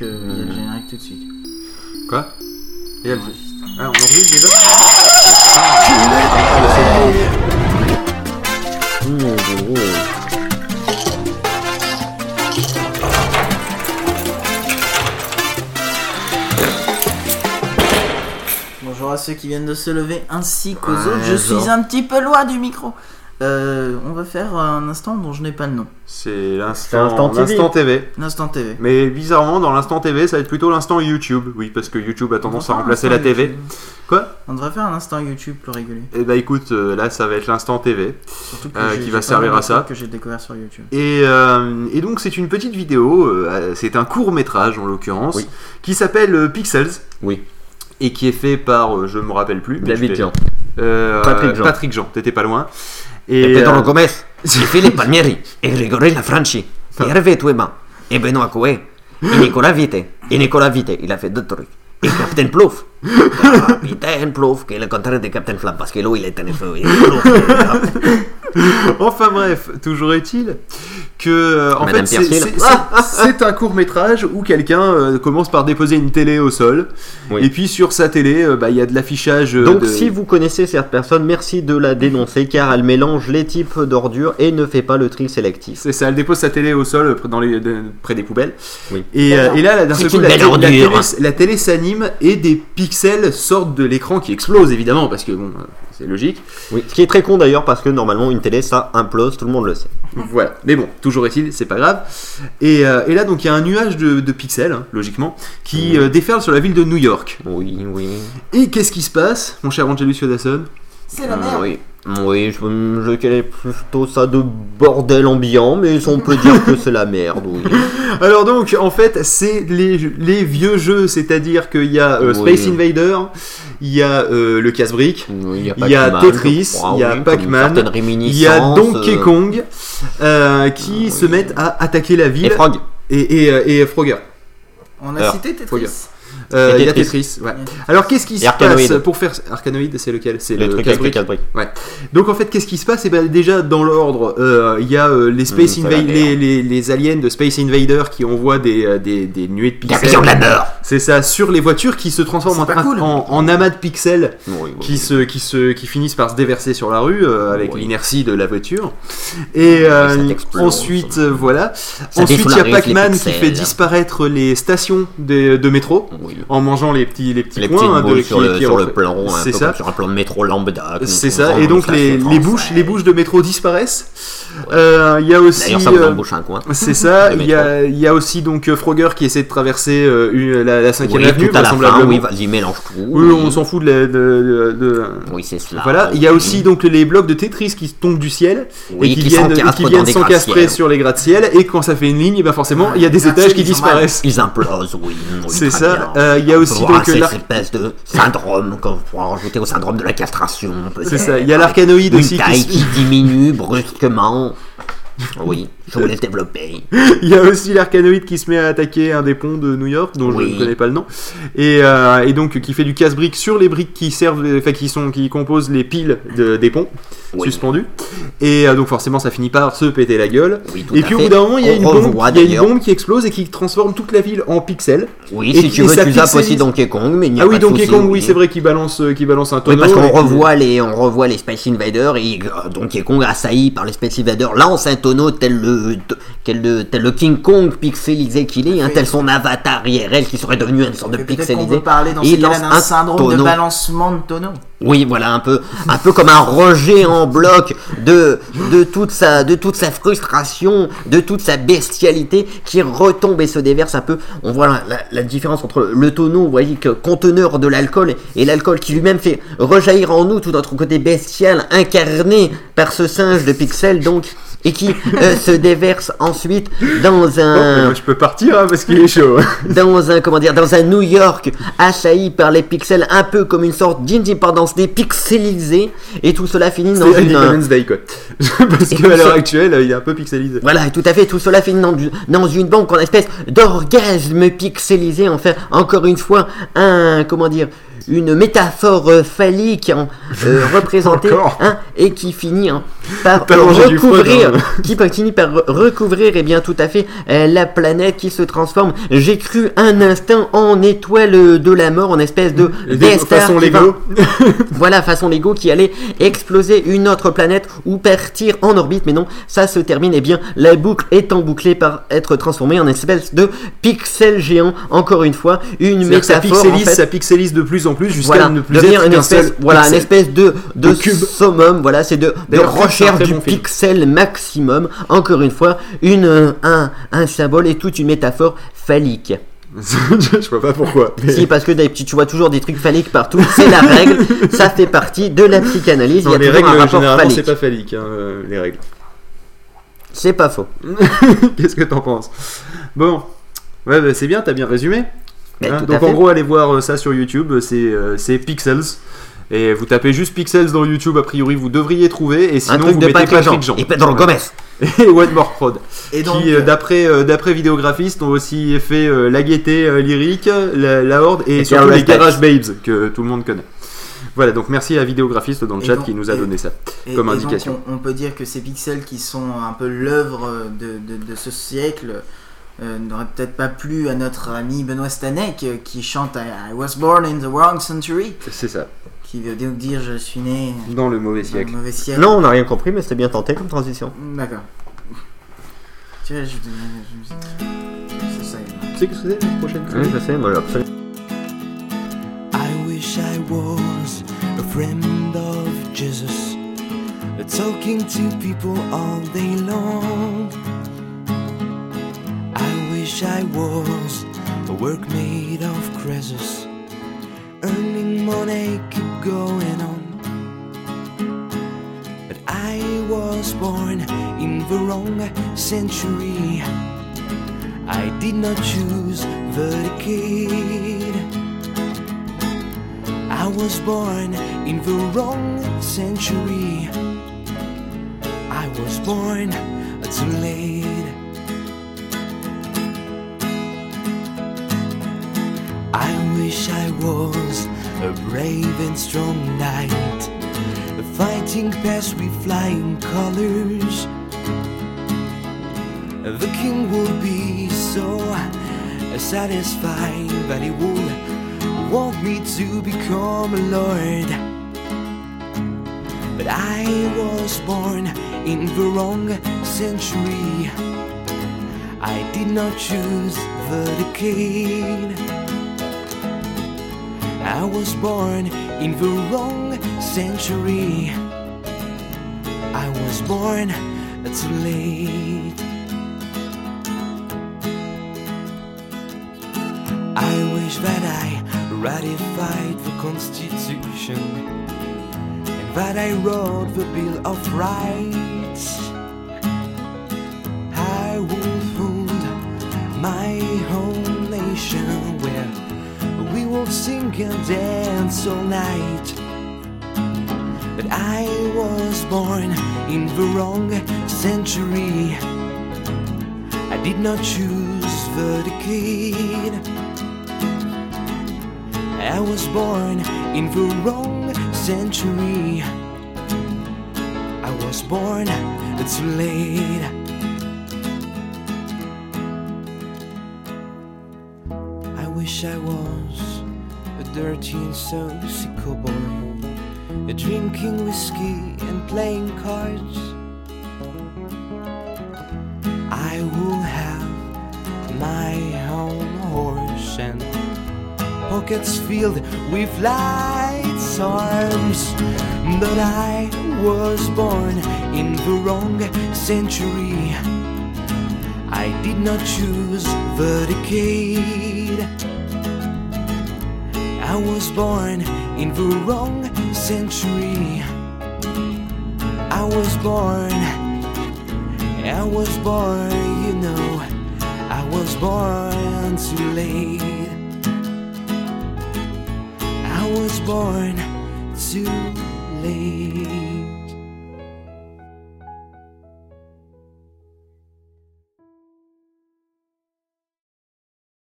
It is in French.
il y a le générique tout de suite. Quoi? Et elle- Enregistre. Ah, on enregistre déjà? Bonjour à ceux qui viennent de se lever ainsi qu'aux autres. Je suis un petit peu loin du micro. Euh, on va faire un instant dont je n'ai pas le nom. C'est l'instant Instant TV. l'instant TV. L'instant TV. Mais bizarrement, dans l'instant TV, ça va être plutôt l'instant YouTube. Oui, parce que YouTube a tendance à remplacer la TV. YouTube. Quoi? On devrait faire un instant YouTube plus régulier. Et bah écoute, euh, là ça va être l'instant TV. Surtout que Euh, j'ai- qui va servir à ça. que j'ai découvert sur YouTube. Et, euh, et donc c'est une petite vidéo, euh, c'est un court métrage en l'occurrence, Oui. qui s'appelle Pixels. Oui. Et qui est fait par, euh, je me rappelle plus. mais David Jean. Euh, Patrick Jean. Patrick Jean, t'étais pas loin. Et, Pedro euh, Gomez, e Philippe Palmieri, e Grigorella Franchi, e Hervé Touema, e Benoît Coué, e Nicolas Vite. Et Nicolas Vite, il a fait deux trucs. Et Captain Plouf. Captain Plouf, qui est le contraire de Captain Flamme, parce que lui, il est en feu. Enfin bref, toujours est-il que euh, en Madame fait c'est- c'est un court métrage où quelqu'un euh, commence par déposer une télé au sol Oui. et puis sur sa télé euh, bah, il y a de l'affichage euh, Donc de- si vous connaissez cette personne, merci de la dénoncer car elle mélange les types d'ordures et ne fait pas le tri sélectif. c'est ça, elle dépose sa télé au sol près- dans les, de- près des poubelles. Oui. Et, euh, et là, là, d'un seul coup, la, télé- la ordure, télé, la télé s'anime et des pixels sortent de l'écran qui explosent évidemment parce que bon, euh, c'est logique. Oui. Ce qui est très con d'ailleurs parce que normalement une télé ça implose, tout le monde le sait. Voilà. Mais bon, toujours est-il, c'est pas grave. Et, euh, et là, donc, il y a un nuage de, de pixels, hein, logiquement, qui euh, déferle sur la ville de New York. Oui, oui. Et qu'est-ce qui se passe, mon cher Angelus Yodasson? C'est la Euh, merde. oui. Oui, je, je plutôt ça de bordel ambiant, mais on peut dire que c'est la merde, oui. Alors donc, en fait, c'est les, les vieux jeux, c'est-à-dire qu'il y a euh, Oui. Space Invader, il y a euh, le casse-brique, Oui, Il y a, Il y a Pac-Man, Tetris, crois, il y a Pac-Man, il y a Donkey Kong, euh, qui oui. se mettent à attaquer la ville. Et Frog. Et, et, et Frogger. On a Alors, cité Tetris. Euh, il y a Tetris. Ouais. Alors qu'est-ce qui se passe pour faire Arcanoid C'est lequel? C'est Le le truc avec casse-briques. Donc en fait, qu'est-ce qui se passe? Et ben déjà dans l'ordre, euh, il y a euh, les Space Mmh, ça va Inva- bien. les, les, les aliens de Space Invader qui envoient des, des, des nuées de pixels. de la mort. C'est ça sur les voitures qui se transforment en, pas cool. en, en amas de pixels Oui, oui, qui oui. se qui se qui finissent par se déverser sur la rue avec l'inertie de la voiture. Et ensuite voilà. Ça ensuite il y a Pac-Man qui fait disparaître les stations de, de métro Oui. En mangeant les petits les petits Les petites hein, de- qui- sur, le, qui sur le plan, C'est ça. sur un plan de métro lambda. C'est ça, et donc le les, les bouches, les bouches de métro disparaissent. Euh, Il y a aussi, D'ailleurs, ça vous embauche un coin. c'est ça. Il y a, il y a aussi donc euh, Frogger qui essaie de traverser euh, la, la cinquième Oui, avenue, tout à la fin, oui, vas-y, mélange tout. Oui, on s'en fout de, la- de- Oui, c'est cela. Voilà, il y a aussi donc les blocs de Tetris qui tombent du ciel et qui, viennent, qui viennent s'encastrer sur les gratte-ciel et quand ça fait une ligne, ben forcément il y a des étages qui disparaissent. Ils implosent, oui. C'est ça. Bien. Euh, il y a aussi donc cette l'ar- espèce de syndrome qu'on pourra rajouter au syndrome de la castration. C'est ça. Il y a l'arcanoïde Une aussi. Taille se- qui diminue brusquement. Oui, je vous laisse développer. Il y a aussi l'arcanoïde qui se met à attaquer un des ponts de New York, dont je Oui. ne connais pas le nom, et, euh, et donc qui fait du casse-brique sur les briques qui servent, enfin qui sont, qui composent les piles de- des ponts Oui. suspendus. Et euh, donc forcément, ça finit par se péter la gueule. Oui, tout Et à puis au bout d'un moment, il y a une bombe, il y a une bombe qui explose et qui transforme toute la ville en pixels. Oui, Et- si tu et veux, ça tu zappes aussi. Donkey Kong, mais il n'y a Ah oui, Donkey Kong, oui, c'est vrai qu'il balance, euh, balance un Oui, tonneau. parce qu'on revoit les, on revoit les Space Invaders et Donkey Kong assailli par les Space Invaders lance un tonneau tel le, tel le, tel le King Kong pixelisé qu'il est, hein, tel son avatar IRL qui serait devenu une sorte de pixelisé. peut parler dans il lance un syndrome de balancement de tonneau. Oui, voilà, un peu, un peu comme un rejet en bloc de, de toute sa, de toute sa frustration, de toute sa bestialité qui retombe et se déverse un peu. On voit la, la- la différence entre le tonneau, vous voyez, que conteneur de l'alcool et l'alcool qui lui-même fait rejaillir en nous tout notre côté bestial incarné par ce singe de pixels, donc, et qui euh, se déverse ensuite dans un, moi, je peux partir hein, parce qu'il est chaud. dans un comment dire dans un New York assailli par les pixels un peu comme une sorte d'indépendance dépixelisée et tout cela finit dans C'est une Independence Day quoi. parce qu'à l'heure actuelle, il est un peu pixelisé. voilà et tout à fait tout cela finit dans, du- dans une banque en espèce d'orgasme pixelisé enfin encore une fois un comment dire une métaphore euh, phallique hein, euh, représentée hein, et qui finit hein, par recouvrir, hein. qui finit par re- recouvrir et bien tout à fait euh, la planète qui se transforme. J'ai cru un instant en étoile de la mort, en espèce de Star façon va- Lego. voilà, façon Lego qui allait exploser une autre planète ou partir en orbite, mais non, ça se termine, et bien la boucle étant bouclée par être transformée en espèce de pixel géant, encore une fois, une ça métaphore en pixelise, fait, ça pixelise de plus en plus jusqu'à voilà, ne plus devenir être une espèce, seul voilà, une pixel. espèce de, de, de cube. summum, voilà, c'est de, de recherche du bon film. pixel maximum, encore une fois, une, un, un symbole et toute une métaphore phallique. je vois pas pourquoi. mais- Si, parce que tu vois toujours des trucs phalliques partout, c'est la règle, ça fait partie de la psychanalyse, Non, il y les a toujours règles, un rapport généralement, c'est pas phallique, hein, euh, les règles. C'est pas faux. Qu'est-ce que t'en penses? Bon, ouais, bah, c'est bien, t'as bien résumé. Mais Hein, donc en gros, allez voir euh, ça sur YouTube, c'est euh, c'est Pixels. Et vous tapez juste Pixels dans YouTube, a priori vous devriez trouver. Et sinon, truc vous de mettez Patrick Jean. Et Pedro Gomez. Et Wetmore Prod. Et donc, qui, euh, euh, d'après euh, d'après vidéographistes, ont aussi fait euh, La Gaieté euh, Lyrique, la, la Horde et, Et surtout les Garage Babes. Que tout le monde connaît. Voilà, donc merci à vidéographiste dans le Et chat donc- qui nous a donné ça. et- comme donc, indication. on, on peut dire que ces pixels qui sont un peu l'œuvre de, de- de ce siècle euh, n'auraient peut-être pas plu à notre ami Benoît Stanek euh, qui chante I, I was born in the wrong century, C'est ça, qui veut donc dire je suis né dans le mauvais dans le siècle. mauvais siècle. Non, on n'a rien compris, mais c'était bien tenté comme transition. D'accord. Tu vois, je, je, je- c'est ça. Tu sais ce que c'est la prochaine Oui, je sais, moi, absolument. I wish I was a friend of Jesus, talking to people all day long. I wish I was a work made of creases, earning money, keep going on. But I was born in the wrong century. I did not choose the decade. I was born in the wrong century. I was born too late. Wish I was a brave and strong knight, fighting past with flying colors. The king would be so satisfied that he would want me to become a lord. But I was born in the wrong century. I did not choose the decade. I was born in the wrong century. I was born too late. I wish that I ratified the Constitution and that I wrote the Bill of Rights. I will found my own nation where we will sing and dance all night. But I was born in the wrong century. I did not choose the decade. I was born in the wrong century. I was born too late. I wish I was dirty and saucy cowboy, drinking whiskey and playing cards. I will have my own horse and pockets filled with lights arms. But I was born in the wrong century. I did not choose the decade. I was born in the wrong century. I was born, I was born, you know, I was born too late. I was born too late.